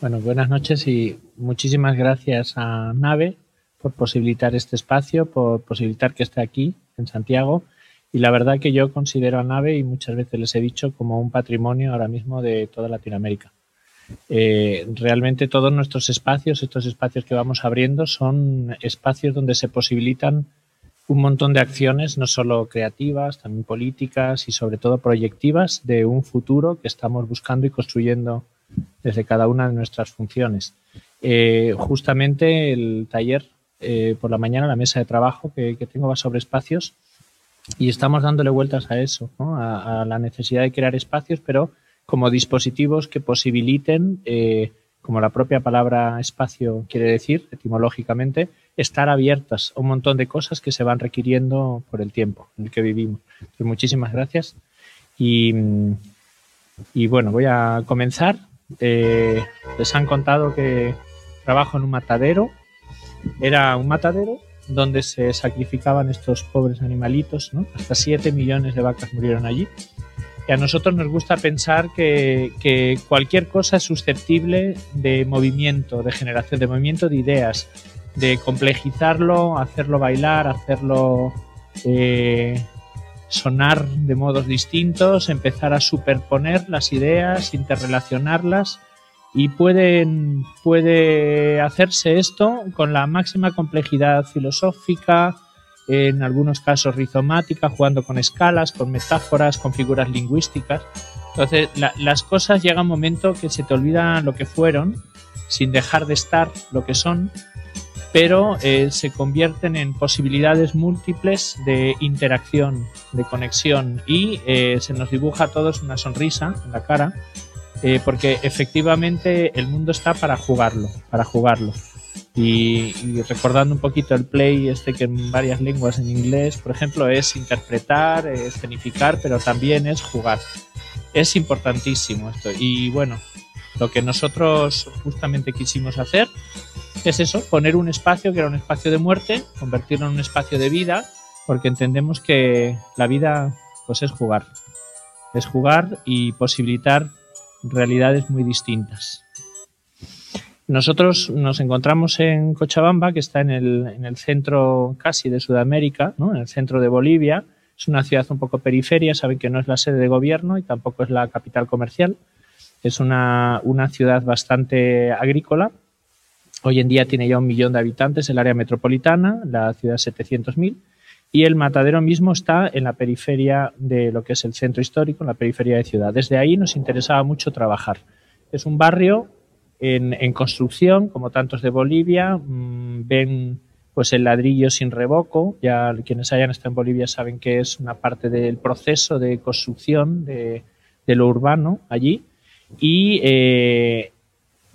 Bueno, buenas noches y muchísimas gracias a Nave por posibilitar este espacio, por posibilitar que esté aquí en Santiago. Y la verdad que yo considero a Nave, y muchas veces les he dicho, como un patrimonio ahora mismo de toda Latinoamérica. Eh, realmente todos nuestros espacios, estos espacios que vamos abriendo, son espacios donde se posibilitan un montón de acciones, no solo creativas, también políticas y sobre todo proyectivas de un futuro que estamos buscando y construyendo desde cada una de nuestras funciones. Eh, justamente el taller eh, por la mañana, la mesa de trabajo que, tengo va sobre espacios y estamos dándole vueltas a eso, a, la necesidad de crear espacios, pero como dispositivos que posibiliten, eh, como la propia palabra espacio quiere decir etimológicamente, estar abiertas a un montón de cosas que se van requiriendo por el tiempo en el que vivimos. Muchísimas gracias. Y, bueno, voy a comenzar. Eh, les han contado que trabajo en un matadero. Era un matadero donde se sacrificaban estos pobres animalitos, ¿no? Hasta 7 millones de vacas murieron allí. Y a nosotros nos gusta pensar que, cualquier cosa es susceptible de movimiento, de generación, de movimiento de ideas, de complejizarlo, hacerlo bailar, hacerlo eh, sonar de modos distintos, empezar a superponer las ideas, interrelacionarlas y pueden, puede hacerse esto con la máxima complejidad filosófica, en algunos casos rizomática, jugando con escalas, con metáforas, con figuras lingüísticas. Entonces, las cosas llega un momento que se te olvida lo que fueron, sin dejar de estar lo que son, pero eh, se convierten en posibilidades múltiples de interacción, de conexión y eh, se nos dibuja a todos una sonrisa en la cara, eh, porque efectivamente el mundo está para jugarlo, para jugarlo. Y, y, recordando un poquito el play, este que en varias lenguas en inglés, por ejemplo, es interpretar, escenificar, pero también es jugar. Es importantísimo esto. Y bueno, lo que nosotros justamente quisimos hacer es eso, poner un espacio que era un espacio de muerte, convertirlo en un espacio de vida, porque entendemos que la vida pues es jugar, es jugar y posibilitar realidades muy distintas. Nosotros nos encontramos en Cochabamba, que está en el, en el centro casi de Sudamérica, ¿no? en el centro de Bolivia. Es una ciudad un poco periferia, saben que no es la sede de gobierno y tampoco es la capital comercial. Es una ciudad bastante agrícola, Hoy en día tiene ya un millón de habitantes el área metropolitana, la ciudad 700.000, y el matadero mismo está en la periferia de lo que es el centro histórico, en la periferia de ciudad. Desde ahí nos interesaba mucho trabajar. Es un barrio en, construcción, como tantos de Bolivia. Mm, ven pues el ladrillo sin revoco. Ya quienes hayan estado en Bolivia saben que es una parte del proceso de construcción de, lo urbano allí. Y eh,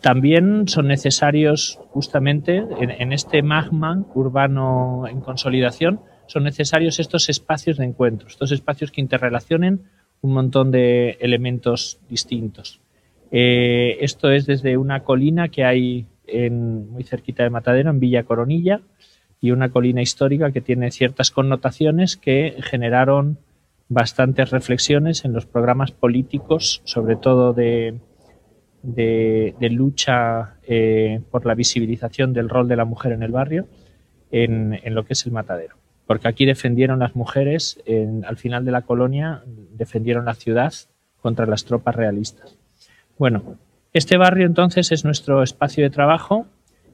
también son necesarios justamente en, este magma urbano en consolidación, son necesarios estos espacios de encuentro, estos espacios que interrelacionen un montón de elementos distintos. Eh, esto es desde una colina que hay en, muy cerquita de Matadero, en Villa Coronilla, y una colina histórica que tiene ciertas connotaciones que generaron bastantes reflexiones en los programas políticos, sobre todo de, de, lucha eh, por la visibilización del rol de la mujer en el barrio en, lo que es el matadero. Porque aquí defendieron las mujeres, al final de la colonia, defendieron la ciudad contra las tropas realistas. Bueno, este barrio entonces es nuestro espacio de trabajo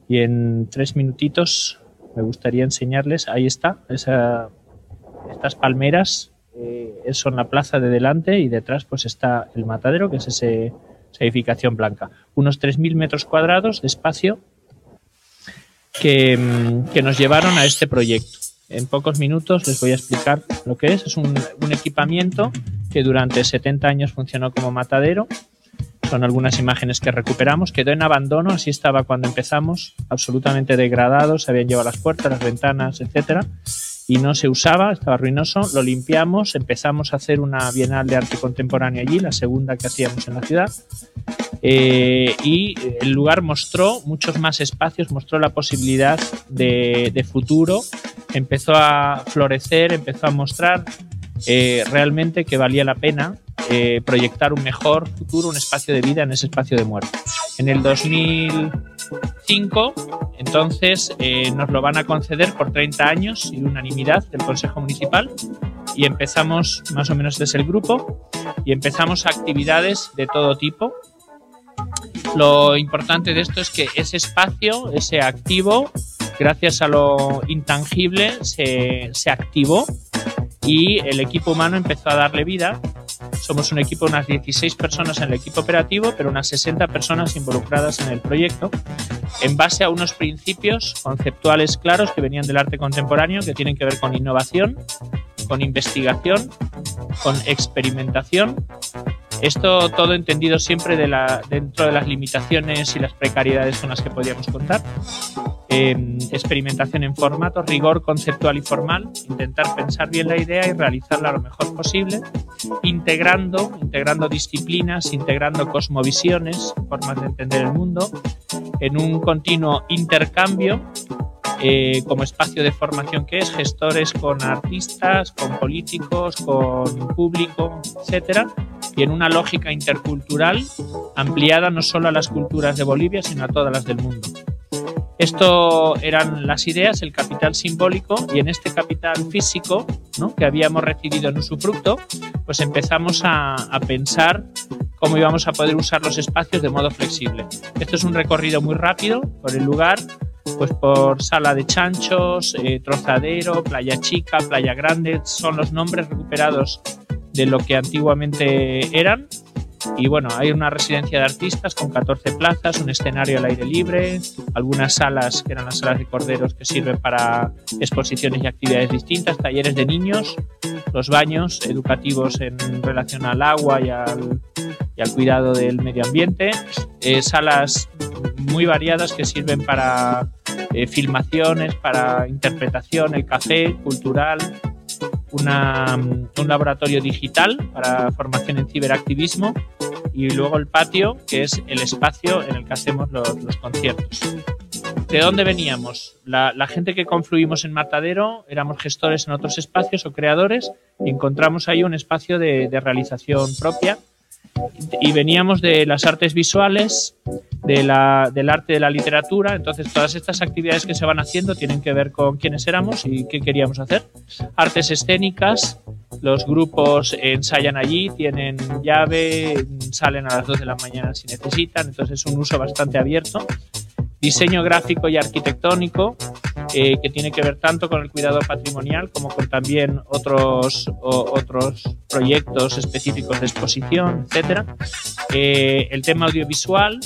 y en tres minutitos me gustaría enseñarles, ahí está, estas palmeras eh, son la plaza de delante y detrás pues está el matadero, que es ese edificación blanca. Unos 3.000 metros cuadrados de espacio que, mm, que, nos llevaron a este proyecto. En pocos minutos les voy a explicar lo que es. Es un, equipamiento que durante 70 años funcionó como matadero. Son algunas imágenes que recuperamos. Quedó en abandono, así estaba cuando empezamos, absolutamente degradado, se habían llevado las puertas, las ventanas, etcétera y no se usaba, estaba ruinoso, lo limpiamos, empezamos a hacer una Bienal de Arte Contemporáneo allí, la segunda que hacíamos en la ciudad, eh, y el lugar mostró muchos más espacios, mostró la posibilidad de, futuro, empezó a florecer, empezó a mostrar eh, realmente que valía la pena eh, proyectar un mejor futuro, un espacio de vida en ese espacio de muerte. En el 2005, entonces, eh, nos lo van a conceder por 30 años y unanimidad del Consejo Municipal y empezamos, más o menos desde el grupo, y empezamos actividades de todo tipo. Lo importante de esto es que ese espacio, ese activo, gracias a lo intangible, se, se activó y el equipo humano empezó a darle vida. Somos un equipo unas 16 personas en el equipo operativo, pero unas 60 personas involucradas en el proyecto, en base a unos principios conceptuales claros que venían del arte contemporáneo, que tienen que ver con innovación, con investigación, con experimentación. Esto todo entendido siempre dentro de las limitaciones y las precariedades con las que podíamos contar. experimentación en formato, rigor conceptual y formal, intentar pensar bien la idea y realizarla lo mejor posible, integrando, integrando disciplinas, integrando cosmovisiones, formas de entender el mundo, en un continuo intercambio eh, como espacio de formación que es, gestores con artistas, con políticos, con público, etcétera, y en una lógica intercultural ampliada no solo a las culturas de Bolivia, sino a todas las del mundo. Esto eran las ideas, el capital simbólico y en este capital físico ¿no? que habíamos recibido en usufructo, pues empezamos a, a pensar cómo íbamos a poder usar los espacios de modo flexible. Esto es un recorrido muy rápido por el lugar, pues por Sala de Chanchos, eh, Trozadero, Playa Chica, Playa Grande, son los nombres recuperados de lo que antiguamente eran. Y bueno, hay una residencia de artistas con 14 plazas, un escenario al aire libre, algunas salas que eran las salas de corderos que sirven para exposiciones y actividades distintas, talleres de niños, los baños educativos en relación al agua y al, y al cuidado del medio ambiente, eh, salas muy variadas que sirven para eh, filmaciones, para interpretación, el café cultural, una, un laboratorio digital para formación en ciberactivismo y luego el patio, que es el espacio en el que hacemos los, conciertos. ¿De dónde veníamos? La, gente que confluimos en Matadero éramos gestores en otros espacios o creadores y encontramos ahí un espacio de realización propia y veníamos de las artes visuales, de la, del arte de la literatura, entonces todas estas actividades que se van haciendo tienen que ver con quiénes éramos y qué queríamos hacer. Artes escénicas, los grupos ensayan allí, tienen llave, salen a las 2 de la mañana si necesitan, entonces es un uso bastante abierto. Diseño gráfico y arquitectónico, eh, que tiene que ver tanto con el cuidado patrimonial como con también otros, otros proyectos específicos de exposición, etc. Eh, el tema audiovisual,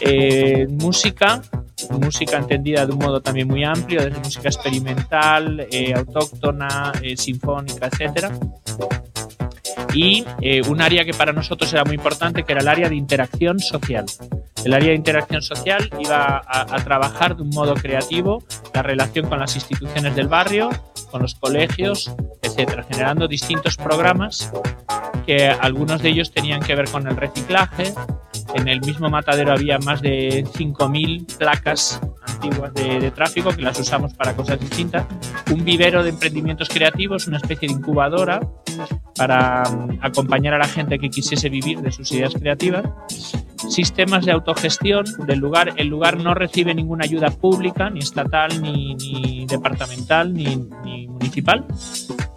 eh, música, música entendida de un modo también muy amplio, desde música experimental, autóctona, sinfónica, etc y eh, un área que para nosotros era muy importante, que era el área de interacción social. El área de interacción social iba a, trabajar de un modo creativo la relación con las instituciones del barrio, con los colegios, etcétera, generando distintos programas que algunos de ellos tenían que ver con el reciclaje. En el mismo matadero había más de 5.000 placas de, tráfico que las usamos para cosas distintas. Un vivero de emprendimientos creativos, una especie de incubadora para mm, acompañar a la gente que quisiese vivir de sus ideas creativas. Sistemas de autogestión del lugar. El lugar no recibe ninguna ayuda pública, ni estatal, ni, departamental, ni municipal.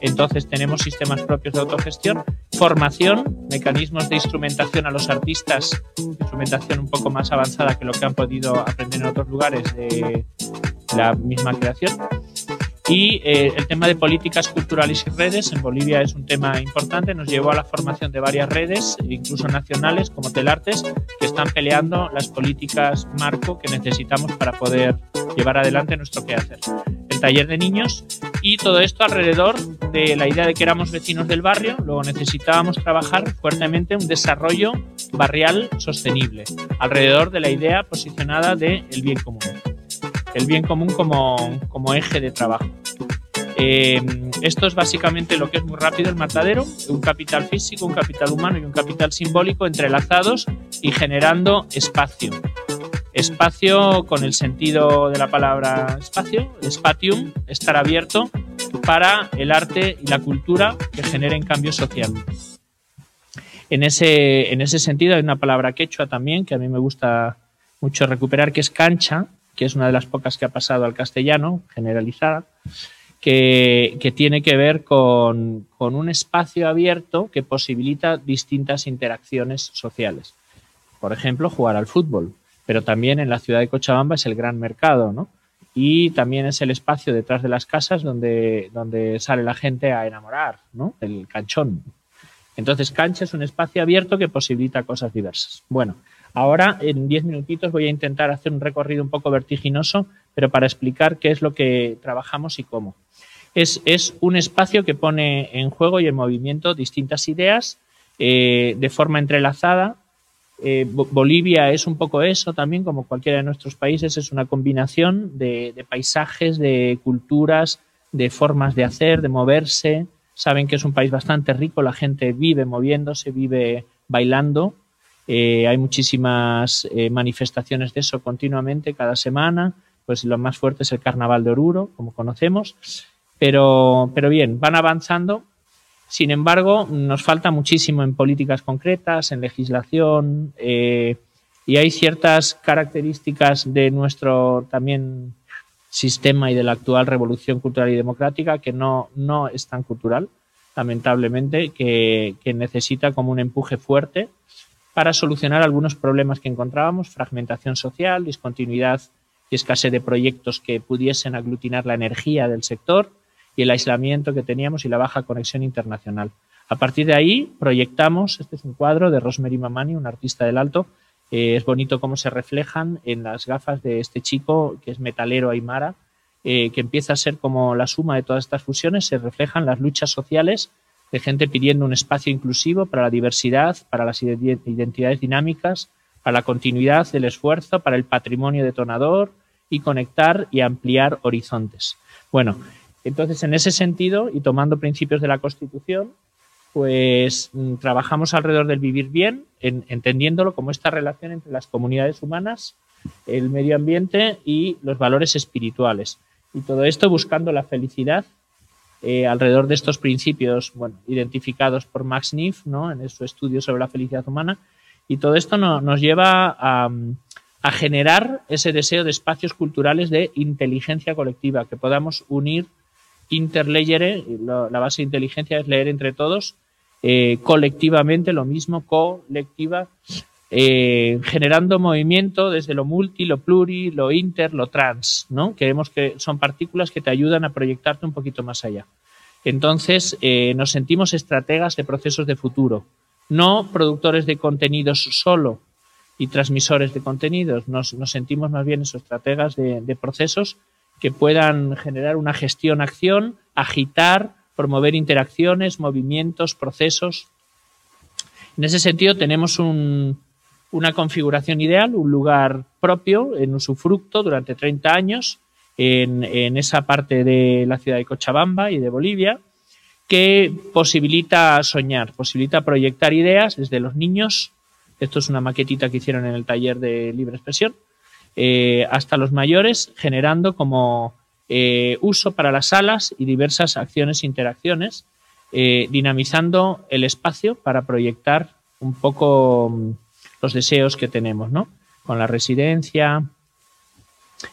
Entonces tenemos sistemas propios de autogestión, formación, mecanismos de instrumentación a los artistas, instrumentación un poco más avanzada que lo que han podido aprender en otros lugares de la misma creación y eh, el tema de políticas culturales y redes en Bolivia es un tema importante. Nos llevó a la formación de varias redes, incluso nacionales como Telartes, que están peleando las políticas marco que necesitamos para poder llevar adelante nuestro quehacer. El taller de niños y todo esto alrededor de la idea de que éramos vecinos del barrio. Luego necesitábamos trabajar fuertemente un desarrollo barrial sostenible alrededor de la idea posicionada de el bien común el bien común como, eje de trabajo. Eh, esto es básicamente lo que es muy rápido el matadero, un capital físico, un capital humano y un capital simbólico entrelazados y generando espacio. Espacio con el sentido de la palabra espacio, spatium, estar abierto para el arte y la cultura que generen cambio social. En ese, en ese sentido hay una palabra quechua también que a mí me gusta mucho recuperar, que es cancha, que es una de las pocas que ha pasado al castellano, generalizada, que, tiene que ver con, con un espacio abierto que posibilita distintas interacciones sociales. Por ejemplo, jugar al fútbol, pero también en la ciudad de Cochabamba es el gran mercado, ¿no? Y también es el espacio detrás de las casas donde, donde sale la gente a enamorar, ¿no? El canchón. Entonces, cancha es un espacio abierto que posibilita cosas diversas. Bueno, ahora en diez minutitos voy a intentar hacer un recorrido un poco vertiginoso, pero para explicar qué es lo que trabajamos y cómo. Es, es un espacio que pone en juego y en movimiento distintas ideas eh, de forma entrelazada eh, Bolivia es un poco eso también, como cualquiera de nuestros países, es una combinación de, paisajes, de culturas, de formas de hacer, de moverse. Saben que es un país bastante rico, la gente vive moviéndose, vive bailando. Eh, hay muchísimas eh, manifestaciones de eso continuamente cada semana. Pues lo más fuerte es el Carnaval de Oruro, como conocemos. Pero, pero bien, van avanzando sin embargo, nos falta muchísimo en políticas concretas, en legislación, eh, y hay ciertas características de nuestro también sistema y de la actual revolución cultural y democrática que no, no es tan cultural, lamentablemente, que, que necesita como un empuje fuerte para solucionar algunos problemas que encontrábamos, fragmentación social, discontinuidad y escasez de proyectos que pudiesen aglutinar la energía del sector, y el aislamiento que teníamos y la baja conexión internacional. A partir de ahí proyectamos, este es un cuadro de Rosemary Mamani, un artista del alto, eh, es bonito cómo se reflejan en las gafas de este chico que es metalero aymara, eh, que empieza a ser como la suma de todas estas fusiones, se reflejan las luchas sociales de gente pidiendo un espacio inclusivo para la diversidad, para las identidades dinámicas, para la continuidad del esfuerzo, para el patrimonio detonador y conectar y ampliar horizontes. Bueno, entonces, en ese sentido, y tomando principios de la Constitución, pues mm, trabajamos alrededor del vivir bien, entendiéndolo como esta relación entre las comunidades humanas, el medio ambiente y los valores espirituales. Y todo esto buscando la felicidad eh, alrededor de estos principios, identificados por Max Neff, ¿no? En su estudio sobre la felicidad humana. Y todo esto nos lleva a, a generar ese deseo de espacios culturales de inteligencia colectiva, que podamos unir interleyere, la base de inteligencia es leer entre todos, eh, colectivamente lo mismo, colectiva, eh, generando movimiento desde lo multi, lo pluri, lo inter, lo trans, ¿no? Queremos que son partículas que te ayudan a proyectarte un poquito más allá. Entonces, eh, nos sentimos estrategas de procesos de futuro, no productores de contenidos solo y transmisores de contenidos, nos, sentimos más bien esos estrategas de procesos que puedan generar una gestión-acción, agitar, promover interacciones, movimientos, procesos. En ese sentido, tenemos una configuración ideal, un lugar propio en usufructo durante 30 años en, esa parte de la ciudad de Cochabamba y de Bolivia, que posibilita soñar, posibilita proyectar ideas desde los niños. Esto es una maquetita que hicieron en el taller de libre expresión eh, hasta los mayores, generando como eh, uso para las salas y diversas acciones e interacciones, eh, dinamizando el espacio para proyectar un poco mm, los deseos que tenemos, ¿no? Con la residencia,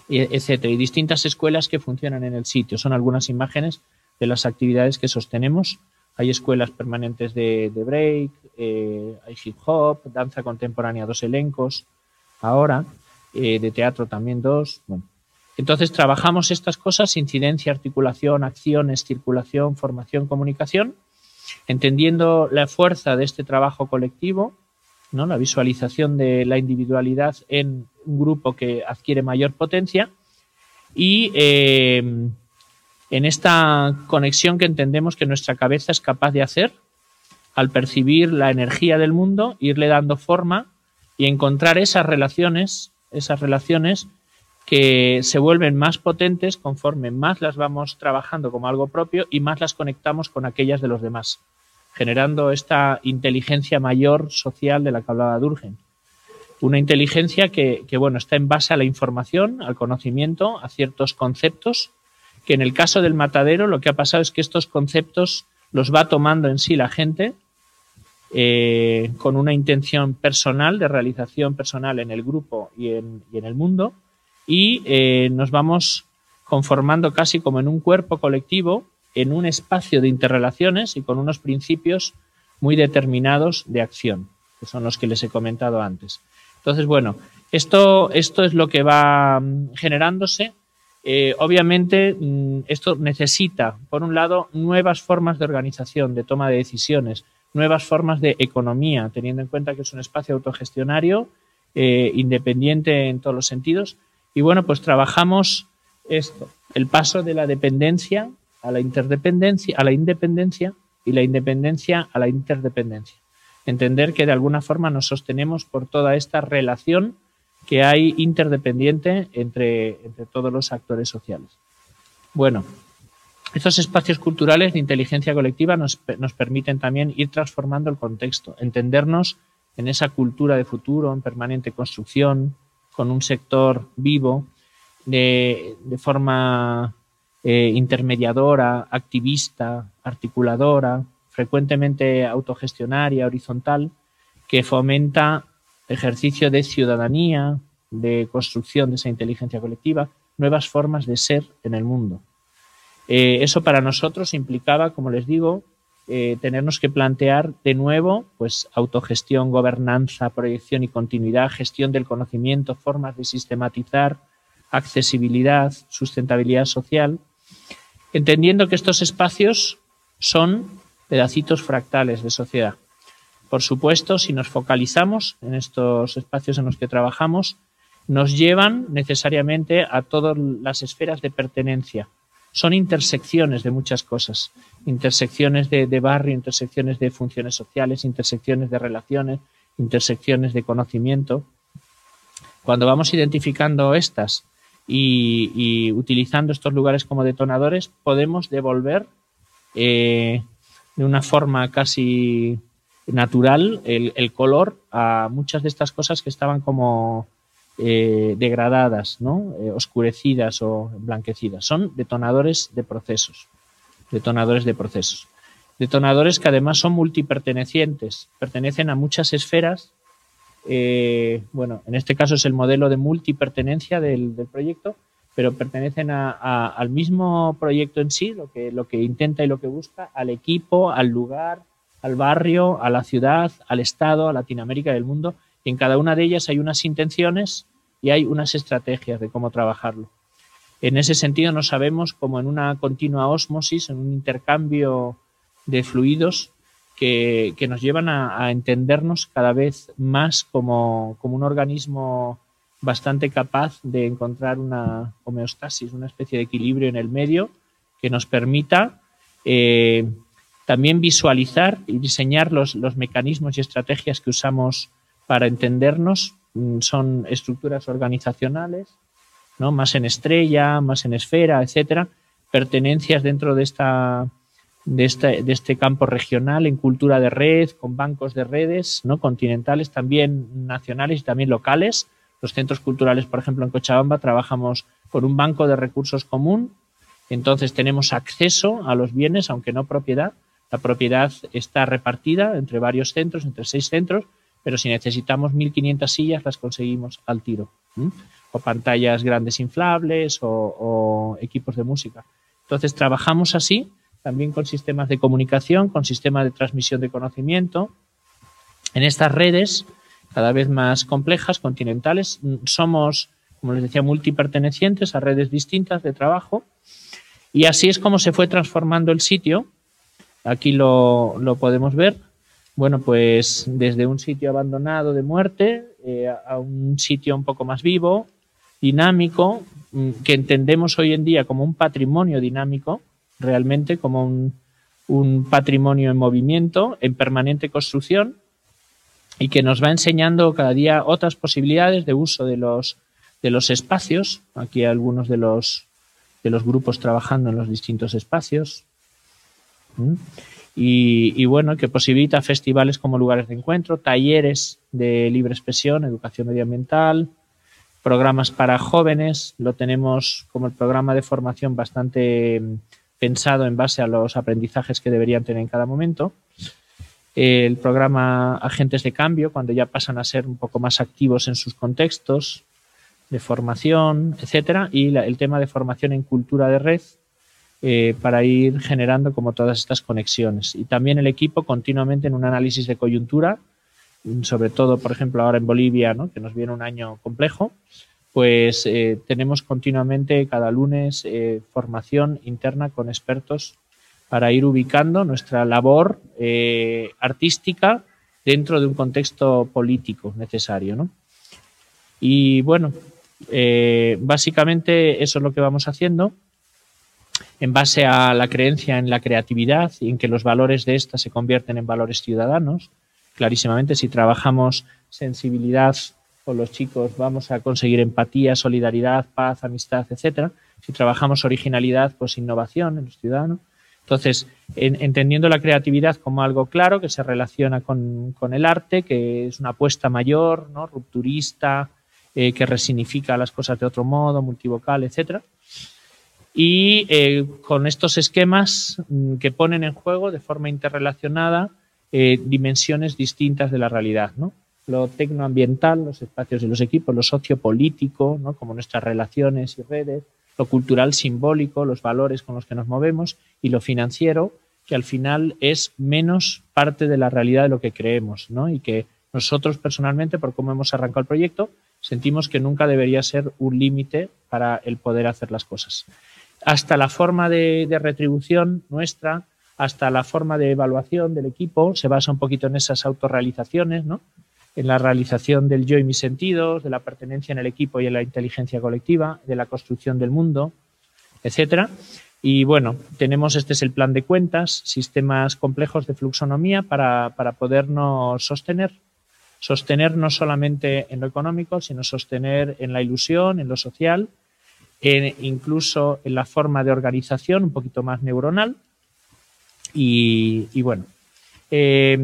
etcétera, y distintas escuelas que funcionan en el sitio. Son algunas imágenes de las actividades que sostenemos. Hay escuelas permanentes de, break, hay hip hop, danza contemporánea, dos elencos. Ahora, eh, de teatro también dos. Bueno. Entonces trabajamos estas cosas, incidencia, articulación, acciones, circulación, formación, comunicación, entendiendo la fuerza de este trabajo colectivo, ¿no? la visualización de la individualidad en un grupo que adquiere mayor potencia y eh, en esta conexión que entendemos que nuestra cabeza es capaz de hacer al percibir la energía del mundo, irle dando forma y encontrar esas relaciones esas relaciones que se vuelven más potentes conforme más las vamos trabajando como algo propio y más las conectamos con aquellas de los demás, generando esta inteligencia mayor social de la que hablaba Durgen. Una inteligencia que, que, bueno, está en base a la información, al conocimiento, a ciertos conceptos, que en el caso del matadero lo que ha pasado es que estos conceptos los va tomando en sí la gente eh, con una intención personal, de realización personal en el grupo y en, el mundo, y eh, nos vamos conformando casi como en un cuerpo colectivo, en un espacio de interrelaciones y con unos principios muy determinados de acción, que son los que les he comentado antes. Entonces, bueno, esto, esto es lo que va mm, generándose. Eh, obviamente, mm, esto necesita, por un lado, nuevas formas de organización, de toma de decisiones, nuevas formas de economía, teniendo en cuenta que es un espacio autogestionario, eh, independiente en todos los sentidos. Y bueno, pues trabajamos esto, el paso de la dependencia a la interdependencia, a la independencia y la independencia a la interdependencia. Entender que de alguna forma nos sostenemos por toda esta relación que hay interdependiente entre, entre todos los actores sociales. Bueno, estos espacios culturales de inteligencia colectiva nos, permiten también ir transformando el contexto, entendernos en esa cultura de futuro, en permanente construcción, con un sector vivo, de, forma eh, intermediadora, activista, articuladora, frecuentemente autogestionaria, horizontal, que fomenta ejercicio de ciudadanía, de construcción de esa inteligencia colectiva, nuevas formas de ser en el mundo. Eh, eso para nosotros implicaba, como les digo, eh, tenernos que plantear de nuevo, pues autogestión, gobernanza, proyección y continuidad, gestión del conocimiento, formas de sistematizar, accesibilidad, sustentabilidad social, entendiendo que estos espacios son pedacitos fractales de sociedad. Por supuesto, si nos focalizamos en estos espacios en los que trabajamos, nos llevan necesariamente a todas las esferas de pertenencia, son intersecciones de muchas cosas, intersecciones de, barrio, intersecciones de funciones sociales, intersecciones de relaciones, intersecciones de conocimiento. Cuando vamos identificando estas y, utilizando estos lugares como detonadores, podemos devolver eh, de una forma casi natural el color a muchas de estas cosas que estaban como eh, degradadas, ¿no? Eh, oscurecidas o blanquecidas. Son detonadores de procesos. Detonadores de procesos. Detonadores que además son multipertenecientes, pertenecen a muchas esferas. Eh, bueno, en este caso es el modelo de multipertenencia del, del proyecto, pero pertenecen al mismo proyecto en sí, lo que, lo que intenta y lo que busca, al equipo, al lugar, al barrio, a la ciudad, al Estado, a Latinoamérica y al mundo. Y en cada una de ellas hay unas intenciones y hay unas estrategias de cómo trabajarlo. En ese sentido nos sabemos como en una continua ósmosis, en un intercambio de fluidos que, nos llevan a, entendernos cada vez más como, un organismo bastante capaz de encontrar una homeostasis, una especie de equilibrio en el medio que nos permita eh, también visualizar y diseñar los, los mecanismos y estrategias que usamos para entendernos Mm, son estructuras organizacionales, ¿no? más en estrella, más en esfera, etcétera, pertenencias dentro de esta de este, campo regional en cultura de red, con bancos de redes, ¿no? continentales, también nacionales y también locales. Los centros culturales, por ejemplo, en Cochabamba trabajamos con un banco de recursos común, entonces tenemos acceso a los bienes, aunque no propiedad. La propiedad está repartida entre varios centros, entre seis centros, pero si necesitamos 1.500 sillas las conseguimos al tiro. O pantallas grandes inflables o, equipos de música. Entonces trabajamos así, también con sistemas de comunicación, con sistemas de transmisión de conocimiento. En estas redes, cada vez más complejas, continentales, somos, como les decía, multipertenecientes a redes distintas de trabajo. Y así es como se fue transformando el sitio. Aquí lo, lo podemos ver bueno, pues desde un sitio abandonado de muerte eh, a un sitio un poco más vivo, dinámico, mm, que entendemos hoy en día como un patrimonio dinámico, realmente como un, patrimonio en movimiento, en permanente construcción, y que nos va enseñando cada día otras posibilidades de uso de los, de los espacios. Aquí algunos de los, de los grupos trabajando en los distintos espacios. Y, bueno, que posibilita festivales como lugares de encuentro, talleres de libre expresión, educación medioambiental, programas para jóvenes, lo tenemos como el programa de formación bastante mm, pensado en base a los aprendizajes que deberían tener en cada momento. el programa Agentes de Cambio, cuando ya pasan a ser un poco más activos en sus contextos de formación, etcétera, y el tema de formación en cultura de red eh, para ir generando como todas estas conexiones. Y también el equipo continuamente en un análisis de coyuntura, sobre todo, por ejemplo, ahora en Bolivia, ¿no? que nos viene un año complejo, pues eh, tenemos continuamente cada lunes eh, formación interna con expertos para ir ubicando nuestra labor eh, artística dentro de un contexto político necesario. ¿no? Y bueno, eh, básicamente eso es lo que vamos haciendo en base a la creencia en la creatividad y en que los valores de esta se convierten en valores ciudadanos. Clarísimamente, si trabajamos sensibilidad con los chicos, vamos a conseguir empatía, solidaridad, paz, amistad, etcétera. Si trabajamos originalidad, pues innovación en los ciudadanos. Entonces, entendiendo la creatividad como algo claro que se relaciona con, el arte, que es una apuesta mayor, ¿no? rupturista, eh, que resignifica las cosas de otro modo, multivocal, etc. Y eh, con estos esquemas mm, que ponen en juego de forma interrelacionada eh, dimensiones distintas de la realidad, ¿no? Lo tecnoambiental, los espacios de los equipos, lo sociopolítico, ¿no? como nuestras relaciones y redes, lo cultural simbólico, los valores con los que nos movemos y lo financiero, que al final es menos parte de la realidad de lo que creemos, ¿no? Y que nosotros personalmente, por cómo hemos arrancado el proyecto, sentimos que nunca debería ser un límite para el poder hacer las cosas. Hasta la forma de, de retribución nuestra, hasta la forma de evaluación del equipo, se basa un poquito en esas autorrealizaciones, ¿no? En la realización del yo y mis sentidos, de la pertenencia en el equipo y en la inteligencia colectiva, de la construcción del mundo, etcétera. Y bueno, tenemos este es el plan de cuentas, sistemas complejos de fluxonomía para, para podernos sostener. Sostener no solamente en lo económico, sino sostener en la ilusión, en lo social, en, incluso en la forma de organización un poquito más neuronal. Y, bueno, eh,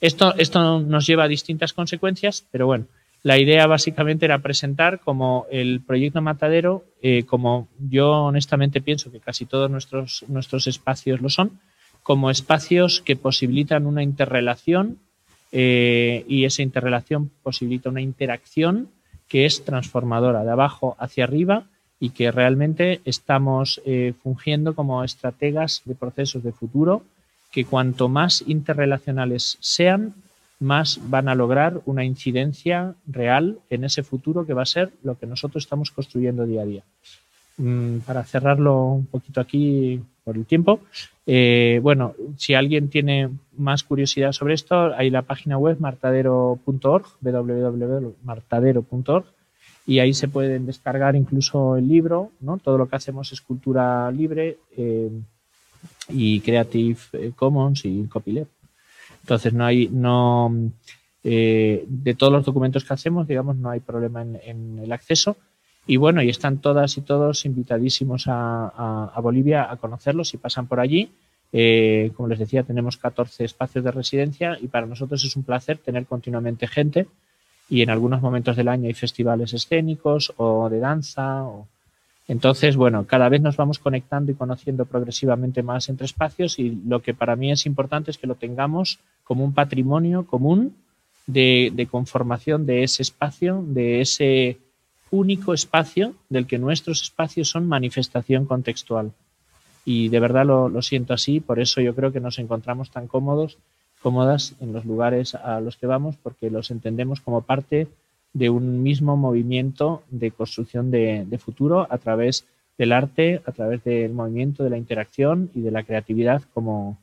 esto, esto nos lleva a distintas consecuencias, pero bueno, la idea básicamente era presentar como el proyecto Matadero, eh, como yo honestamente pienso que casi todos nuestros, nuestros espacios lo son, como espacios que posibilitan una interrelación eh, y esa interrelación posibilita una interacción que es transformadora de abajo hacia arriba y que realmente estamos eh, fungiendo como estrategas de procesos de futuro que cuanto más interrelacionales sean, más van a lograr una incidencia real en ese futuro que va a ser lo que nosotros estamos construyendo día a día. Mm, para cerrarlo un poquito aquí por el tiempo, eh, bueno, si alguien tiene más curiosidad sobre esto, hay la página web martadero.org, www.martadero.org, y ahí se pueden descargar incluso el libro, ¿no? Todo lo que hacemos es cultura libre. Eh, y Creative eh, Commons y Copyleft. Entonces no hay, no, eh, de todos los documentos que hacemos, digamos, no hay problema en, el acceso. Y bueno, y están todas y todos invitadísimos a, Bolivia a conocerlos si pasan por allí. Eh, como les decía, tenemos 14 espacios de residencia y para nosotros es un placer tener continuamente gente y en algunos momentos del año hay festivales escénicos o de danza o, entonces, bueno, cada vez nos vamos conectando y conociendo progresivamente más entre espacios y lo que para mí es importante es que lo tengamos como un patrimonio común de, conformación de ese espacio, de ese único espacio del que nuestros espacios son manifestación contextual. Y de verdad lo, lo, siento así, por eso yo creo que nos encontramos tan cómodos, cómodas en los lugares a los que vamos, porque los entendemos como parte de un mismo movimiento de construcción de, futuro a través del arte, a través del movimiento, de la interacción y de la creatividad como,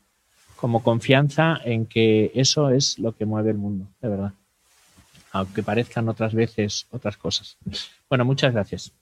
como confianza en que eso es lo que mueve el mundo, de verdad. Aunque parezcan otras veces otras cosas. Bueno, muchas gracias.